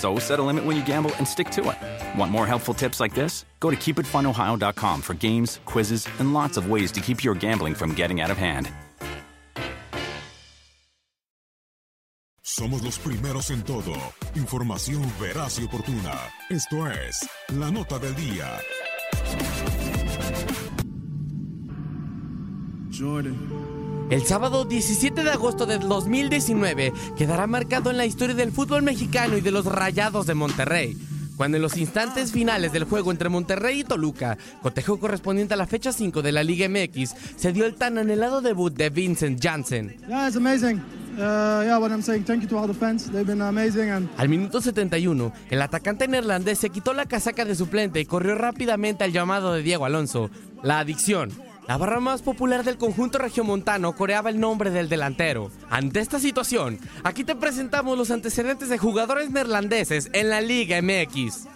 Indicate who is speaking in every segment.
Speaker 1: So set a limit when you gamble and stick to it. Want more helpful tips like this? Go to keepitfunohio.com for games, quizzes, and lots of ways to keep your gambling from getting out of hand.
Speaker 2: Somos los primeros en todo. Información veraz y oportuna. Esto es La Nota del Día.
Speaker 3: El sábado 17 de agosto del 2019 quedará marcado en la historia del fútbol mexicano y de los Rayados de Monterrey, cuando en los instantes finales del juego entre Monterrey y Toluca, cotejo correspondiente a la fecha 5 de la Liga MX, se dio el tan anhelado debut de Vincent Janssen. Al minuto 71, el atacante neerlandés se quitó la casaca de suplente y corrió rápidamente al llamado de Diego Alonso. La adicción. La barra más popular del conjunto regiomontano coreaba el nombre del delantero. Ante esta situación, aquí te presentamos los antecedentes de jugadores neerlandeses en la Liga MX.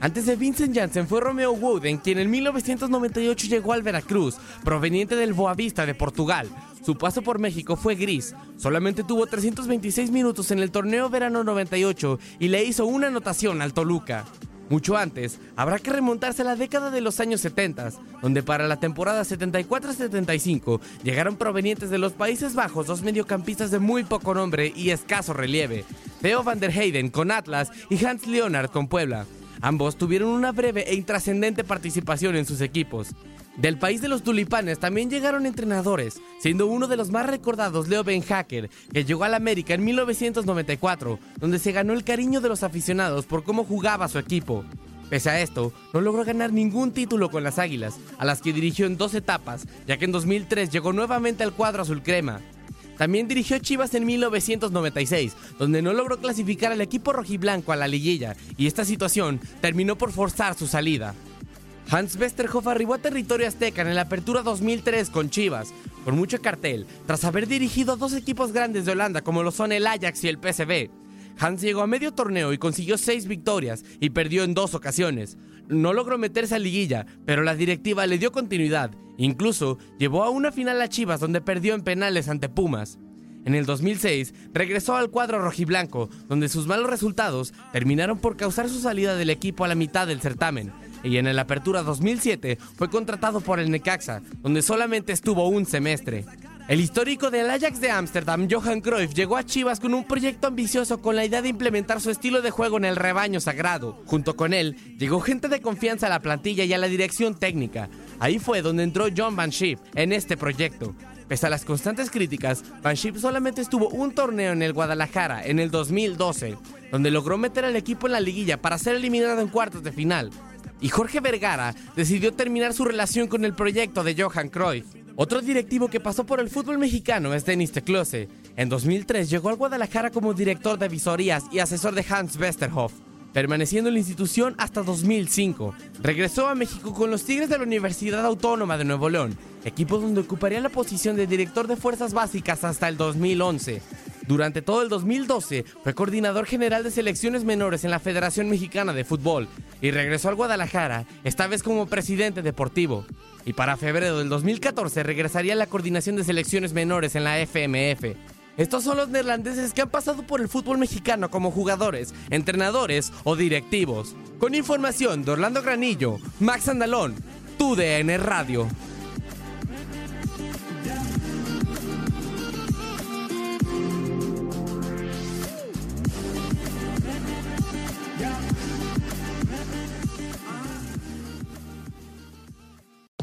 Speaker 3: Antes de Vincent Janssen fue Romeo Wooden, quien en 1998 llegó al Veracruz, proveniente del Boavista de Portugal. Su paso por México fue gris, solamente tuvo 326 minutos en el torneo verano 98 y le hizo una anotación al Toluca. Mucho antes, habrá que remontarse a la década de los años 70, donde para la temporada 74-75 llegaron provenientes de los Países Bajos dos mediocampistas de muy poco nombre y escaso relieve, Theo van der Heyden con Atlas y Hans Leonard con Puebla. Ambos tuvieron una breve e intrascendente participación en sus equipos. Del país de los tulipanes también llegaron entrenadores, siendo uno de los más recordados Leo Ben Hacker, que llegó al América en 1994, donde se ganó el cariño de los aficionados por cómo jugaba su equipo. Pese a esto, no logró ganar ningún título con las Águilas, a las que dirigió en dos etapas, ya que en 2003 llegó nuevamente al cuadro azul crema. También dirigió Chivas en 1996, donde no logró clasificar al equipo rojiblanco a la liguilla, y esta situación terminó por forzar su salida. Hans Westerhoff arribó a territorio azteca en la apertura 2003 con Chivas, con mucho cartel, tras haber dirigido dos equipos grandes de Holanda como lo son el Ajax y el PSV. Hans llegó a medio torneo y consiguió seis victorias y perdió en dos ocasiones. No logró meterse a liguilla, pero la directiva le dio continuidad. Incluso llevó a una final a Chivas donde perdió en penales ante Pumas. En el 2006 regresó al cuadro rojiblanco, donde sus malos resultados terminaron por causar su salida del equipo a la mitad del certamen. Y en el Apertura 2007 fue contratado por el Necaxa, donde solamente estuvo un semestre. El histórico del Ajax de Ámsterdam, Johan Cruyff, llegó a Chivas con un proyecto ambicioso con la idea de implementar su estilo de juego en el rebaño sagrado. Junto con él, llegó gente de confianza a la plantilla y a la dirección técnica. Ahí fue donde entró John Van Schip en este proyecto. Pese a las constantes críticas, Van Schip solamente estuvo un torneo en el Guadalajara en el 2012, donde logró meter al equipo en la liguilla para ser eliminado en cuartos de final. Y Jorge Vergara decidió terminar su relación con el proyecto de Johan Cruyff. Otro directivo que pasó por el fútbol mexicano es Denis Teclose. En 2003 llegó al Guadalajara como director de visorías y asesor de Hans Westerhoff, permaneciendo en la institución hasta 2005. Regresó a México con los Tigres de la Universidad Autónoma de Nuevo León, equipo donde ocuparía la posición de director de fuerzas básicas hasta el 2011. Durante todo el 2012 fue coordinador general de selecciones menores en la Federación Mexicana de Fútbol y regresó al Guadalajara, esta vez como presidente deportivo. Y para febrero del 2014 regresaría a la coordinación de selecciones menores en la FMF. Estos son los neerlandeses que han pasado por el fútbol mexicano como jugadores, entrenadores o directivos. Con información de Orlando Granillo, Max Andalón, TUDN Radio.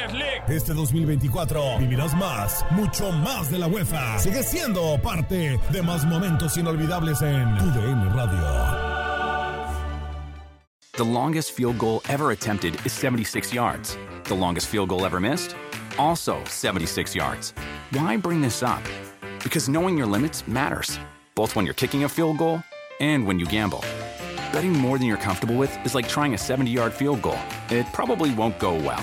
Speaker 4: de la UEFA Conference League.
Speaker 2: Este 2024 vivirás más, mucho más de la UEFA. Sigue siendo parte de más momentos inolvidables en tu DN Radio.
Speaker 1: The longest field goal ever attempted is 76 yards. The longest field goal ever missed? Also 76 yards. Why bring this up? Because knowing your limits matters, both when you're kicking a field goal and when you gamble. Betting more than you're comfortable with is like trying a 70 yard field goal. It probably won't go well.